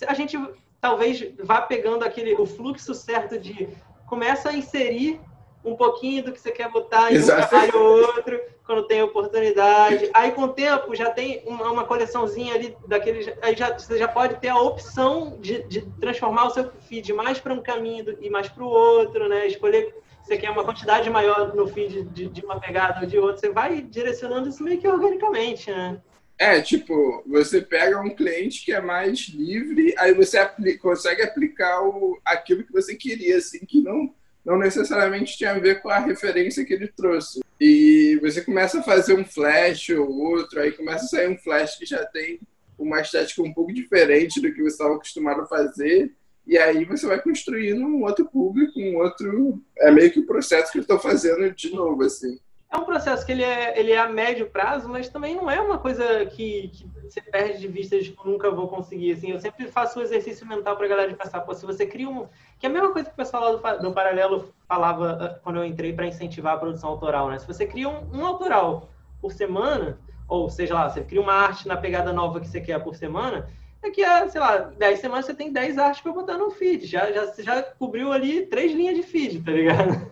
A gente talvez vá pegando aquele o fluxo certo de começa a inserir um pouquinho do que você quer botar em um trabalho ou outro, quando tem oportunidade. Aí, com o tempo, já tem uma, uma coleçãozinha ali daquele. Aí já, você já pode ter a opção de, de transformar o seu feed mais para um caminho e mais para o outro, né? Escolher você quer uma quantidade maior no feed de, de uma pegada ou de outra. Você vai direcionando isso meio que organicamente, né? É, tipo, você pega um cliente que é mais livre, aí você consegue aplicar o, aquilo que você queria, assim, que não não necessariamente tinha a ver com a referência que ele trouxe. E você começa a fazer um flash ou outro, aí começa a sair um flash que já tem uma estética um pouco diferente do que você estava acostumado a fazer, e aí você vai construindo um outro público, um outro. É meio que o processo que eu estou fazendo de novo, assim. É um processo que ele é, ele é a médio prazo, mas também não é uma coisa que, que você perde de vista de tipo, nunca vou conseguir. Assim, eu sempre faço o um exercício mental para a galera de pensar, pô, se você cria um. Que é a mesma coisa que o pessoal lá do, do Paralelo falava ah, quando eu entrei para incentivar a produção autoral, né? Se você cria um, um autoral por semana, ou seja lá, você cria uma arte na pegada nova que você quer por semana, daqui a, sei lá, 10 semanas você tem 10 artes para botar no feed. Já, já, já cobriu ali três linhas de feed, tá ligado?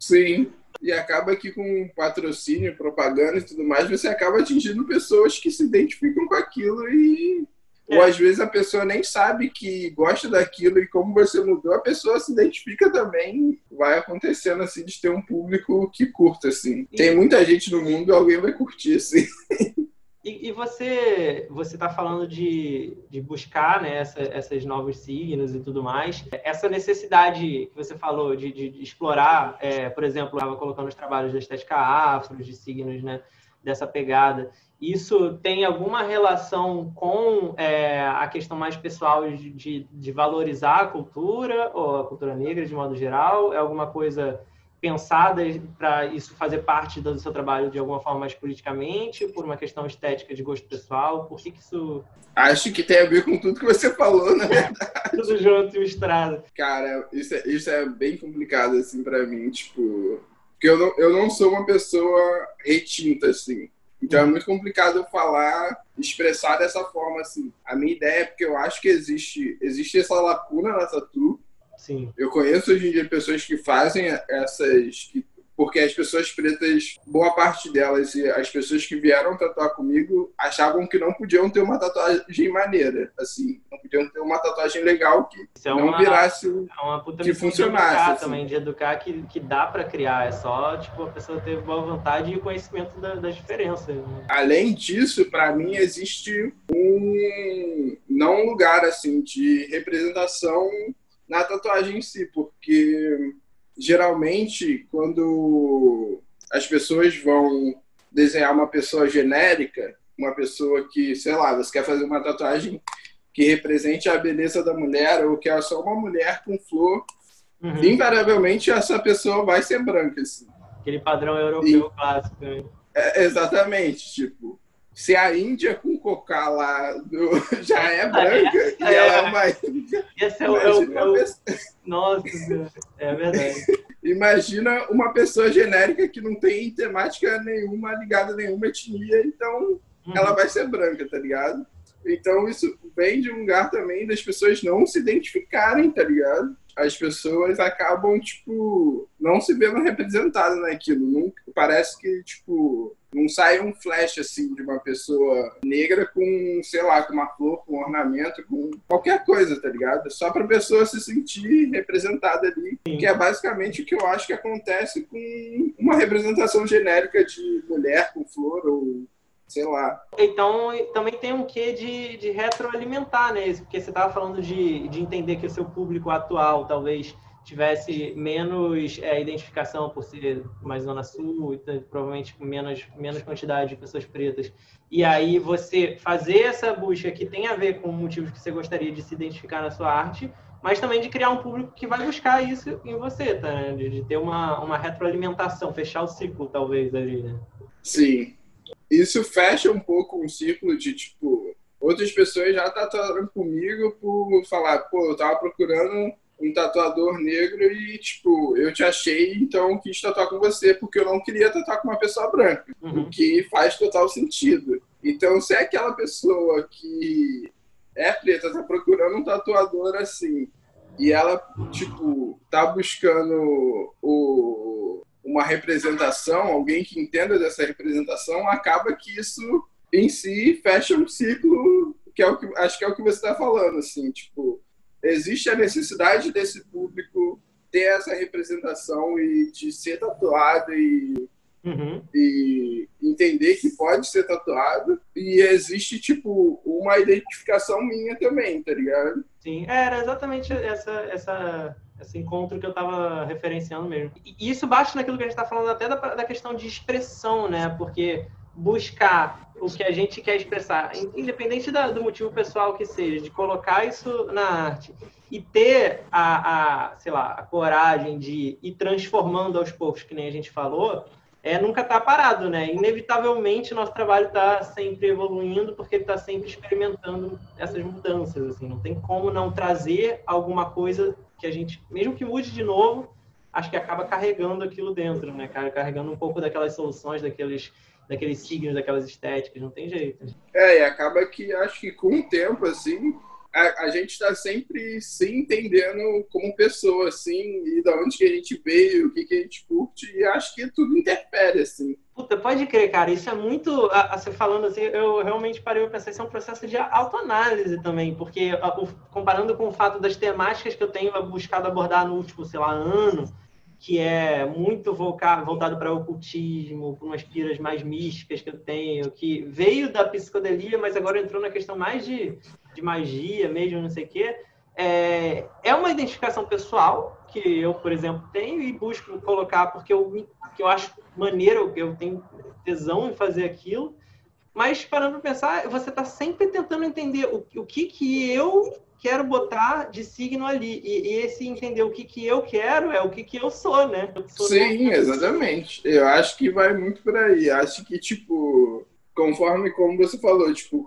Sim e acaba que com patrocínio, propaganda e tudo mais, você acaba atingindo pessoas que se identificam com aquilo e é. ou às vezes a pessoa nem sabe que gosta daquilo e como você mudou, a pessoa se identifica também. Vai acontecendo assim de ter um público que curta assim. Tem muita gente no mundo, alguém vai curtir assim. E, e, você você está falando de, de buscar né, essa, essas novos signos e tudo mais. Essa necessidade que você falou de, de, de explorar, é, por exemplo, estava colocando os trabalhos da estética afro, de signos né, dessa pegada. Isso tem alguma relação com é, a questão mais pessoal de, de, de valorizar a cultura, ou a cultura negra de modo geral? É alguma coisa pensada para isso fazer parte do seu trabalho de alguma forma mais politicamente, por uma questão estética de gosto pessoal? Por que, que isso. Acho que tem a ver com tudo que você falou, na verdade. tudo junto e misturado. Cara, isso é, isso é bem complicado, assim, para mim, tipo. Porque eu não, eu não sou uma pessoa retinta, assim. Então é muito complicado eu falar, expressar dessa forma, assim. A minha ideia é porque eu acho que existe, existe essa lacuna na tatu, Sim. Eu conheço hoje em dia pessoas que fazem essas. Que, porque as pessoas pretas, boa parte delas e as pessoas que vieram tatuar comigo achavam que não podiam ter uma tatuagem maneira, assim, não podiam ter uma tatuagem legal que é não uma, virasse é uma puta que funcionasse. De assim. também, de educar que, que dá para criar, é só tipo a pessoa ter boa vontade e o conhecimento da, das diferenças. Né? Além disso, para mim existe um não um lugar assim de representação na tatuagem em si, porque geralmente quando as pessoas vão desenhar uma pessoa genérica, uma pessoa que, sei lá, você quer fazer uma tatuagem que represente a beleza da mulher ou que é só uma mulher com flor, uhum. invariavelmente essa pessoa vai ser branca. Assim. Aquele padrão europeu e, clássico. Né? É, exatamente, tipo, se a Índia com cocá lá do, já é branca é, e ela é uma Índia. Esse é o. É o, é o nossa, é verdade. Imagina uma pessoa genérica que não tem temática nenhuma ligada a nenhuma etnia, então uhum. ela vai ser branca, tá ligado? Então isso vem de um lugar também das pessoas não se identificarem, tá ligado? As pessoas acabam, tipo, não se vendo representadas naquilo. Nunca, parece que, tipo, não sai um flash assim de uma pessoa negra com, sei lá, com uma flor, com um ornamento, com qualquer coisa, tá ligado? Só pra pessoa se sentir representada ali. Sim. Que é basicamente o que eu acho que acontece com uma representação genérica de mulher com flor ou sei lá. Então, também tem um quê de, de retroalimentar, né? Porque você estava falando de, de entender que o seu público atual talvez tivesse menos é, identificação por ser mais zona sul, então, provavelmente com menos, menos quantidade de pessoas pretas. E aí você fazer essa busca que tem a ver com motivos que você gostaria de se identificar na sua arte, mas também de criar um público que vai buscar isso em você, tá? De, de ter uma, uma retroalimentação, fechar o ciclo, talvez, ali, né? Sim. Isso fecha um pouco um ciclo de, tipo, outras pessoas já tatuaram comigo por falar, pô, eu tava procurando um tatuador negro e, tipo, eu te achei, então quis tatuar com você, porque eu não queria tatuar com uma pessoa branca. Uhum. O que faz total sentido. Então, se é aquela pessoa que é preta, tá procurando um tatuador assim, e ela, tipo, tá buscando o, uma representação, alguém que entenda dessa representação, acaba que isso em si fecha um ciclo que é o que acho que é o que você está falando, assim, tipo, existe a necessidade desse público ter essa representação e de ser tatuado e, uhum. e entender que pode ser tatuado e existe tipo uma identificação minha também, tá ligado? Sim, era exatamente essa essa esse encontro que eu estava referenciando mesmo. E isso bate naquilo que a gente está falando até da, da questão de expressão, né? Porque buscar o que a gente quer expressar, independente da, do motivo pessoal que seja, de colocar isso na arte e ter a, a, sei lá, a coragem de ir transformando aos poucos, que nem a gente falou, é nunca tá parado, né? Inevitavelmente nosso trabalho está sempre evoluindo porque ele está sempre experimentando essas mudanças, assim, não tem como não trazer alguma coisa que a gente, mesmo que mude de novo, acho que acaba carregando aquilo dentro, né? Carregando um pouco daquelas soluções, daqueles daqueles signos, daquelas estéticas, não tem jeito. É, e acaba que acho que com o tempo, assim, a, a gente está sempre se entendendo como pessoa, assim, e da onde que a gente veio, o que, que a gente curte, e acho que tudo interfere, assim. Puta, pode crer, cara, isso é muito, a, a, você falando assim, eu realmente parei para pensar, isso é um processo de autoanálise também, porque a, o, comparando com o fato das temáticas que eu tenho buscado abordar no último, sei lá, ano, que é muito voltado para ocultismo, para umas piras mais místicas que eu tenho, que veio da psicodelia, mas agora entrou na questão mais de, de magia mesmo, não sei o quê. É, é uma identificação pessoal que eu, por exemplo, tenho e busco colocar porque eu, que eu acho maneiro, eu tenho tesão em fazer aquilo. Mas parando para pensar, você está sempre tentando entender o, o que, que eu quero botar de signo ali. E, e, esse entender o que, que eu quero é o que, que eu sou, né? Eu sou Sim, exatamente. Eu acho que vai muito por aí. Acho que, tipo, conforme como você falou, tipo,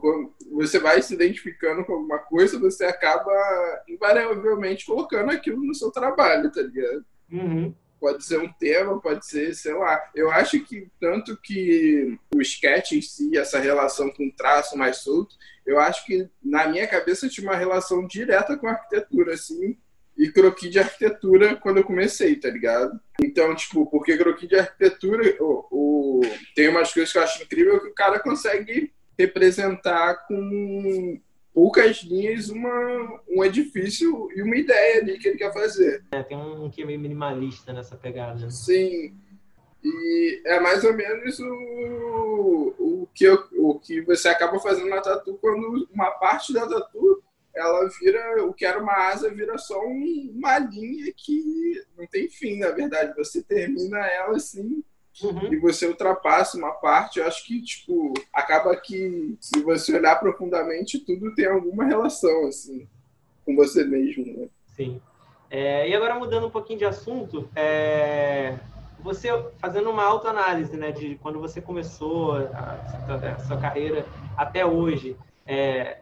você vai se identificando com alguma coisa, você acaba invariavelmente colocando aquilo no seu trabalho, tá ligado? Uhum pode ser um tema, pode ser, sei lá. Eu acho que tanto que o sketch em si, essa relação com traço mais solto, eu acho que na minha cabeça tinha uma relação direta com a arquitetura, assim, e croquis de arquitetura quando eu comecei, tá ligado? Então, tipo, porque croquis de arquitetura, o, o, tem umas coisas que eu acho incrível que o cara consegue representar com poucas linhas uma, um edifício e uma ideia ali que ele quer fazer. É, tem um que é meio minimalista nessa pegada. Né? Sim. E é mais ou menos o, o, que, eu, o que você acaba fazendo na tatu quando uma parte da tatu ela vira, o que era uma asa vira só um, uma linha que não tem fim, na verdade. Você termina ela assim uhum. e você ultrapassa uma parte, eu acho que, tipo, acaba que, se você olhar profundamente, tudo tem alguma relação, assim, com você mesmo, né? Sim. É, e agora, mudando um pouquinho de assunto, é, você fazendo uma autoanálise, né, de quando você começou a, a sua carreira até hoje, é,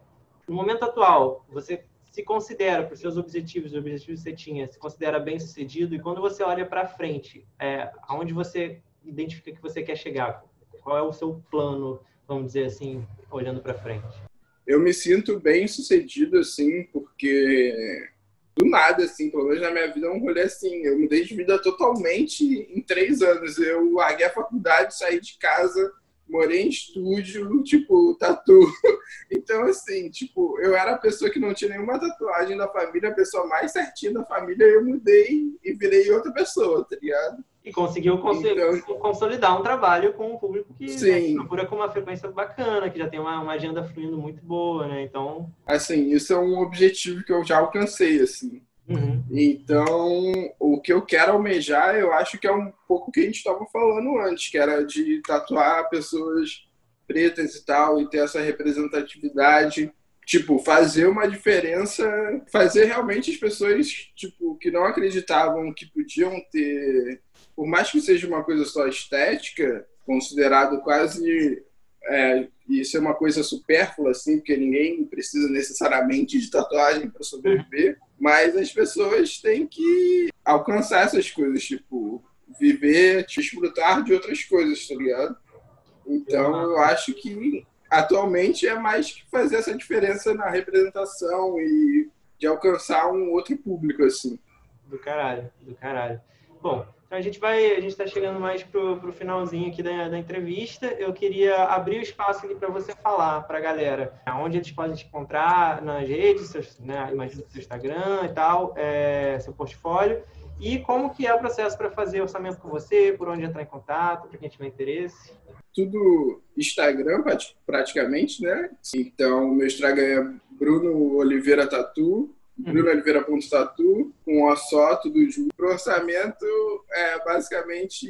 no momento atual, você se considera, para os seus objetivos, os objetivos que você tinha, se considera bem sucedido, e quando você olha para frente, é, aonde você identifica que você quer chegar? Qual é o seu plano, vamos dizer assim, olhando para frente? Eu me sinto bem sucedido, assim, porque do nada, assim, pelo menos na minha vida, é um rolê assim. Eu mudei de vida totalmente em três anos. Eu larguei a faculdade, saí de casa, morei em estúdio, tipo, tatu. Então, assim, tipo, eu era a pessoa que não tinha nenhuma tatuagem da família, a pessoa mais certinha da família, eu mudei e virei outra pessoa, tá ligado? E conseguiu então, consolidar um trabalho com um público que né, procura com uma frequência bacana, que já tem uma, uma, agenda fluindo muito boa, né? Então. Assim, isso é um objetivo que eu já alcancei, assim. Uhum. Então, o que eu quero almejar, eu acho que é um pouco o que a gente estava falando antes, que era de tatuar pessoas pretas e tal, e ter essa representatividade tipo, fazer uma diferença, fazer realmente as pessoas, tipo, que não acreditavam que podiam ter por mais que seja uma coisa só estética, considerado quase é, isso é uma coisa supérflua, assim, porque ninguém precisa necessariamente de tatuagem para sobreviver, mas as pessoas têm que alcançar essas coisas, tipo, viver, desfrutar de outras coisas, tá ligado? Então, eu acho que atualmente é mais que fazer essa diferença na representação e de alcançar um outro público, assim. Do caralho, do caralho. Bom, então a gente vai, a gente está chegando mais pro, pro finalzinho aqui da, da entrevista. Eu queria abrir o espaço aqui para você falar para a galera onde eles podem te encontrar nas redes, seus, né, seu Instagram e tal, é, seu portfólio. E como que é o processo para fazer orçamento com você, por onde entrar em contato, para quem tiver interesse? Tudo Instagram, praticamente, né? Então, meu Instagram é Bruno Oliveira Tatu. Bruno Oliveira.tatu, com o só, tudo junto. O orçamento é basicamente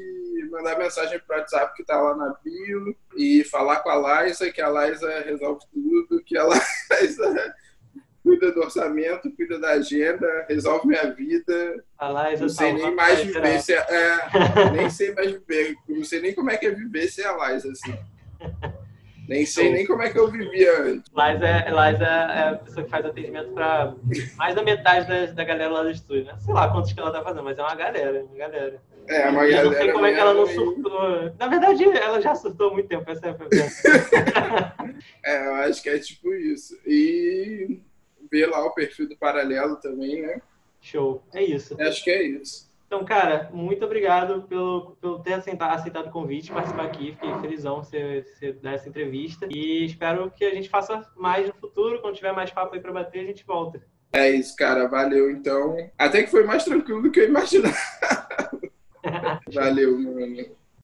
mandar mensagem pro WhatsApp que tá lá na bio e falar com a Liza, que a Liza resolve tudo, que a Liza cuida do orçamento, cuida da agenda, resolve minha vida. A Liza não sei nem mais viver se é, é, nem sei mais viver, não sei nem como é que é viver sem a Liza, assim. Nem sei nem como é que eu vivia antes. Liza é, Liza é a pessoa que faz atendimento para mais da metade da, da galera lá do estúdio, né? Sei lá quantos que ela tá fazendo, mas é uma galera, uma galera. É, uma galera. Eu não sei como é que ela não surtou. Na verdade, ela já surtou há muito tempo, essa é a É, eu acho que é tipo isso. E ver lá o perfil do paralelo também, né? Show. É isso. Acho que é isso. Então, cara, muito obrigado pelo, pelo ter aceitado, aceitado o convite, participar aqui. Fiquei felizão você, você dar essa entrevista. E espero que a gente faça mais no futuro. Quando tiver mais papo aí para bater, a gente volta. É isso, cara. Valeu, então. Até que foi mais tranquilo do que eu imaginava. Valeu, mano.